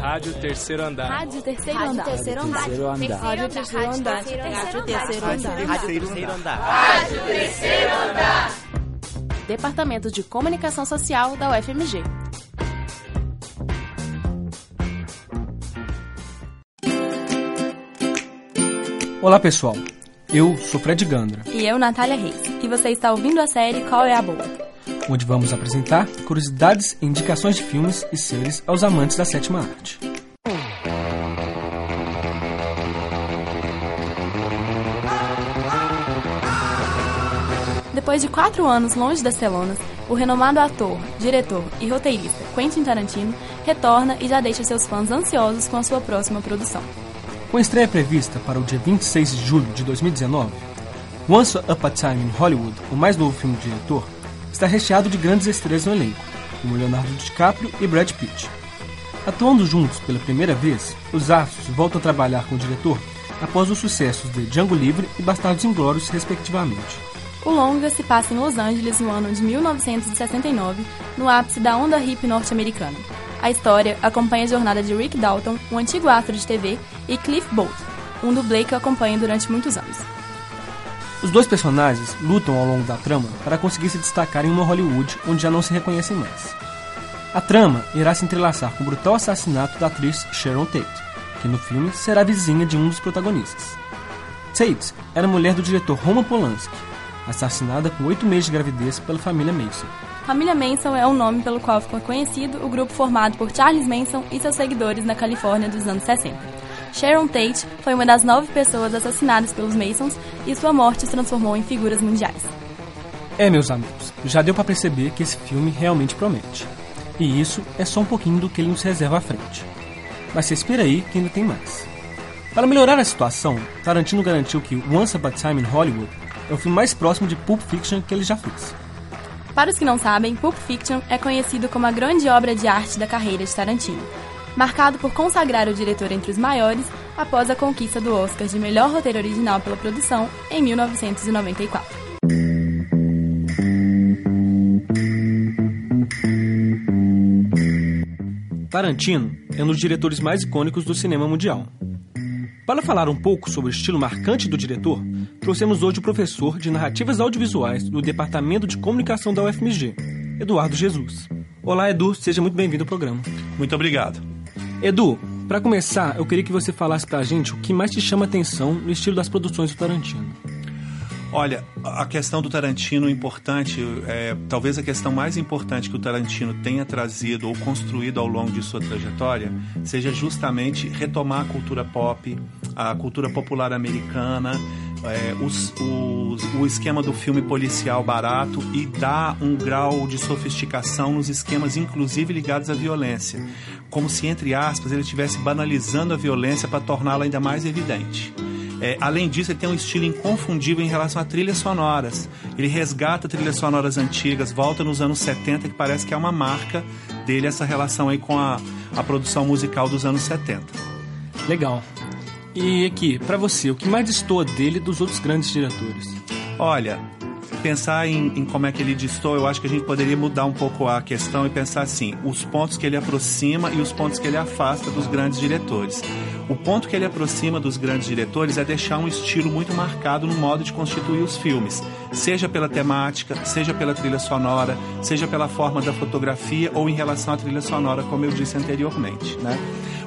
Rádio Terceiro Andar. Rádio Terceiro Andar. Terceiro Andar. Rádio Terceiro Andar. Rádio Terceiro Andar. Rádio Terceiro Andar. Rádio Terceiro Andar. Departamento de Comunicação Social da UFMG. Olá pessoal, eu sou Fred Gandra. E eu, Natália Reis. E você está ouvindo a série Qual é a Boa? Onde vamos apresentar curiosidades e indicações de filmes e séries aos amantes da sétima arte. Depois de quatro anos longe das telonas, o renomado ator, diretor e roteirista Quentin Tarantino retorna e já deixa seus fãs ansiosos com a sua próxima produção. Com a estreia prevista para o dia 26 de julho de 2019, Once Upon a Time in Hollywood, o mais novo filme do diretor, está recheado de grandes estrelas no elenco, como Leonardo DiCaprio e Brad Pitt. Atuando juntos pela primeira vez, os astros voltam a trabalhar com o diretor após os sucessos de Django Livre e Bastardos Inglórios, respectivamente. O longa se passa em Los Angeles no ano de 1969, no ápice da onda hip norte-americana. A história acompanha a jornada de Rick Dalton, um antigo astro de TV, e Cliff Booth, um dublê que acompanha durante muitos anos. Os dois personagens lutam ao longo da trama para conseguir se destacar em uma Hollywood onde já não se reconhecem mais. A trama irá se entrelaçar com o brutal assassinato da atriz Sharon Tate, que no filme será vizinha de um dos protagonistas. Tate era mulher do diretor Roman Polanski, assassinada com oito meses de gravidez pela família Manson. Família Manson é o nome pelo qual ficou conhecido o grupo formado por Charles Manson e seus seguidores na Califórnia dos anos 60. Sharon Tate foi uma das nove pessoas assassinadas pelos Masons e sua morte se transformou em figuras mundiais. É, meus amigos, já deu para perceber que esse filme realmente promete. E isso é só um pouquinho do que ele nos reserva à frente. Mas você espera aí que ainda tem mais. Para melhorar a situação, Tarantino garantiu que Once Upon a Time in Hollywood é o filme mais próximo de Pulp Fiction que ele já fez. Para os que não sabem, Pulp Fiction é conhecido como a grande obra de arte da carreira de Tarantino, marcado por consagrar o diretor entre os maiores após a conquista do Oscar de melhor roteiro original pela produção em 1994. Tarantino é um dos diretores mais icônicos do cinema mundial. Para falar um pouco sobre o estilo marcante do diretor, trouxemos hoje o professor de narrativas audiovisuais do Departamento de Comunicação da UFMG, Eduardo Jesus. Olá, Edu, seja muito bem-vindo ao programa. Muito obrigado. Edu, para começar, eu queria que você falasse pra gente o que mais te chama atenção no estilo das produções do Tarantino. Olha, a questão do Tarantino importante, é, talvez a questão mais importante que o Tarantino tenha trazido ou construído ao longo de sua trajetória seja justamente retomar a cultura pop, a cultura popular americana, é, os, os, o esquema do filme policial barato e dar um grau de sofisticação nos esquemas, inclusive ligados à violência. Como se, entre aspas, ele estivesse banalizando a violência para torná-la ainda mais evidente. É, além disso, ele tem um estilo inconfundível em relação a trilhas sonoras. Ele resgata trilhas sonoras antigas, volta nos anos 70, que parece que é uma marca dele essa relação aí com a, a produção musical dos anos 70. Legal. E aqui, para você, o que mais destoa dele dos outros grandes diretores? Olha, pensar em, em, como é que ele distou, eu acho que a gente poderia mudar um pouco a questão e pensar assim: os pontos que ele aproxima e os pontos que ele afasta dos grandes diretores. O ponto que ele aproxima dos grandes diretores é deixar um estilo muito marcado no modo de constituir os filmes, seja pela temática, seja pela trilha sonora, seja pela forma da fotografia ou em relação à trilha sonora, como eu disse anteriormente, né?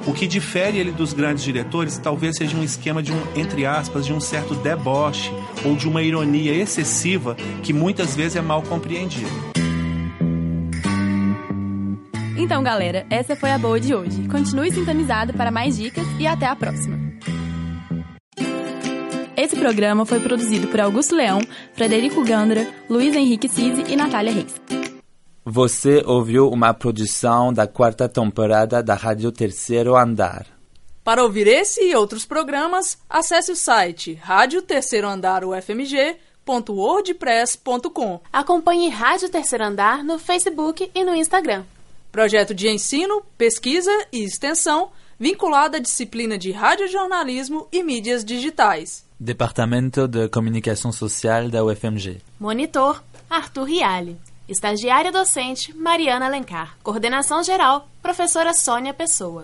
O que difere ele dos grandes diretores talvez seja um esquema de um, entre aspas, de um certo deboche ou de uma ironia excessiva que muitas vezes é mal compreendido. Então, galera, essa foi a boa de hoje. Continue sintonizado para mais dicas e até a próxima. Esse programa foi produzido por Augusto Leão, Frederico Gandra, Luiz Henrique Cise e Natália Reis. Você ouviu uma produção da quarta temporada da Rádio Terceiro Andar. Para ouvir esse e outros programas, acesse o site Rádio Terceiro Andar UFMG.wordpress.com. Acompanhe Rádio Terceiro Andar no Facebook e no Instagram. Projeto de ensino, pesquisa e extensão vinculado à disciplina de radiojornalismo e mídias digitais. Departamento de Comunicação Social da UFMG. Monitor Arthur Riale. Estagiária docente Mariana Alencar. Coordenação geral Professora Sônia Pessoa.